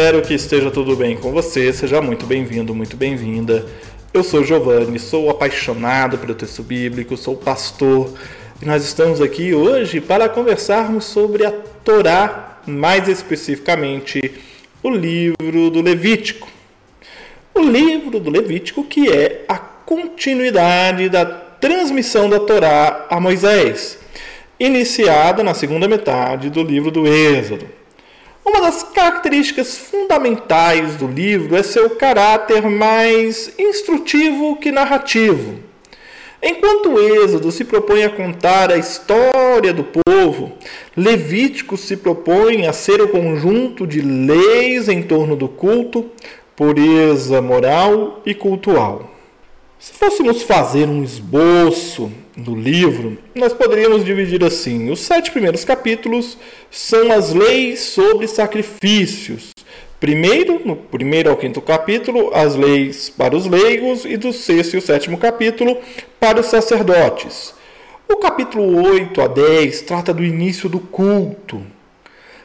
espero que esteja tudo bem com você. Seja muito bem-vindo, muito bem-vinda. Eu sou Giovanni, sou apaixonado pelo texto bíblico, sou pastor e nós estamos aqui hoje para conversarmos sobre a Torá, mais especificamente o livro do Levítico. O livro do Levítico que é a continuidade da transmissão da Torá a Moisés, iniciada na segunda metade do livro do Êxodo. Uma das características fundamentais do livro é seu caráter mais instrutivo que narrativo. Enquanto Êxodo se propõe a contar a história do povo, Levítico se propõe a ser o conjunto de leis em torno do culto, pureza moral e cultual. Se fôssemos fazer um esboço do livro, nós poderíamos dividir assim: os sete primeiros capítulos são as leis sobre sacrifícios. Primeiro, no primeiro ao quinto capítulo, as leis para os leigos, e do sexto e o sétimo capítulo para os sacerdotes. O capítulo 8 a 10 trata do início do culto.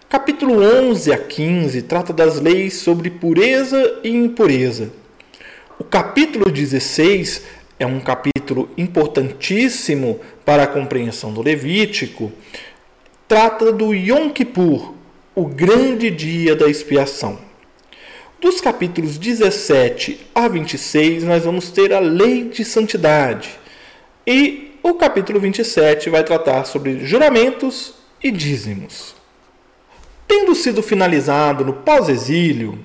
Capítulo 11 a 15 trata das leis sobre pureza e impureza. O capítulo 16 é um capítulo importantíssimo para a compreensão do Levítico. Trata do Yom Kippur, o grande dia da expiação. Dos capítulos 17 a 26, nós vamos ter a lei de santidade. E o capítulo 27 vai tratar sobre juramentos e dízimos. Tendo sido finalizado no pós-exílio,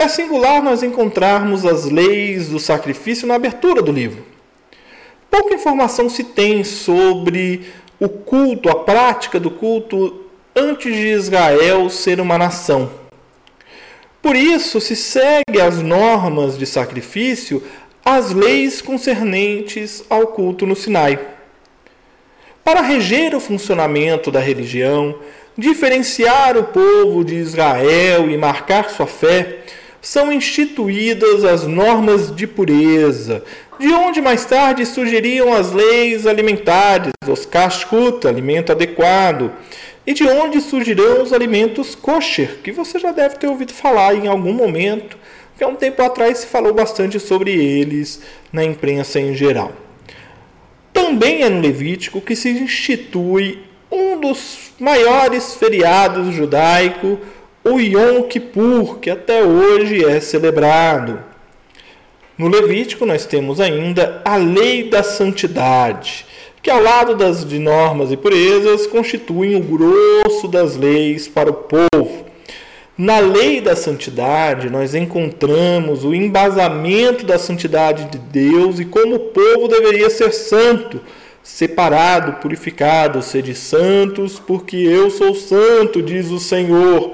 é singular nós encontrarmos as leis do sacrifício na abertura do livro. Pouca informação se tem sobre o culto, a prática do culto antes de Israel ser uma nação. Por isso, se segue as normas de sacrifício as leis concernentes ao culto no Sinai. Para reger o funcionamento da religião, diferenciar o povo de Israel e marcar sua fé, são instituídas as normas de pureza, de onde mais tarde surgiriam as leis alimentares, os kashrut, alimento adequado, e de onde surgirão os alimentos kosher, que você já deve ter ouvido falar em algum momento, que há um tempo atrás se falou bastante sobre eles na imprensa em geral. Também é no Levítico que se institui um dos maiores feriados judaicos, o Yom Kippur, que até hoje é celebrado. No Levítico nós temos ainda a lei da santidade, que ao lado das de normas e purezas constituem o grosso das leis para o povo. Na lei da santidade, nós encontramos o embasamento da santidade de Deus e como o povo deveria ser santo, separado, purificado, sede santos, porque eu sou santo, diz o Senhor.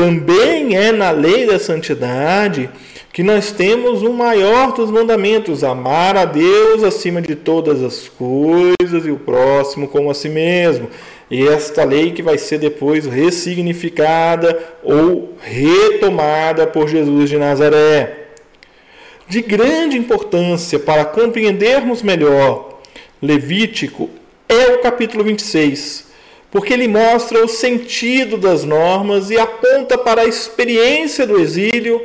Também é na lei da santidade que nós temos o maior dos mandamentos: amar a Deus acima de todas as coisas e o próximo como a si mesmo. E esta lei que vai ser depois ressignificada ou retomada por Jesus de Nazaré. De grande importância para compreendermos melhor Levítico é o capítulo 26, porque ele mostra o sentido das normas e aponta para a experiência do exílio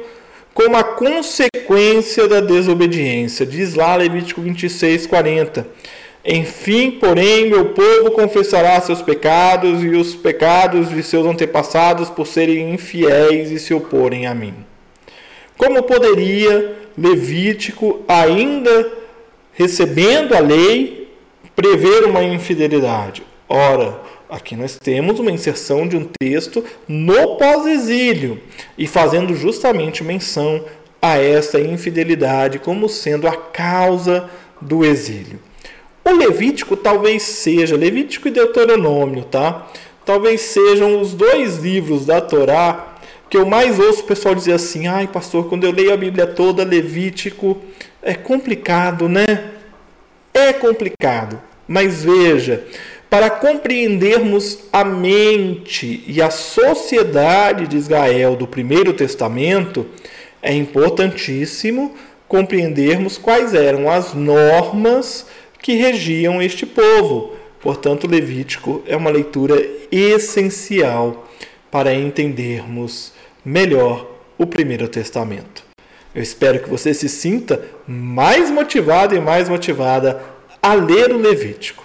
como a consequência da desobediência. Diz lá Levítico 26, 40. Enfim, porém, meu povo confessará seus pecados e os pecados de seus antepassados por serem infiéis e se oporem a mim. Como poderia Levítico, ainda recebendo a lei, prever uma infidelidade. Ora, aqui nós temos uma inserção de um texto no pós-exílio e fazendo justamente menção a essa infidelidade como sendo a causa do exílio. O Levítico talvez seja, Levítico e Deuteronômio, tá? Talvez sejam os dois livros da Torá que eu mais ouço o pessoal dizer assim: ai, pastor, quando eu leio a Bíblia toda, Levítico é complicado, né? É complicado, mas veja, para compreendermos a mente e a sociedade de Israel do Primeiro Testamento, é importantíssimo compreendermos quais eram as normas que regiam este povo. Portanto, Levítico é uma leitura essencial para entendermos melhor o Primeiro Testamento. Eu espero que você se sinta mais motivado e mais motivada a ler o Levítico.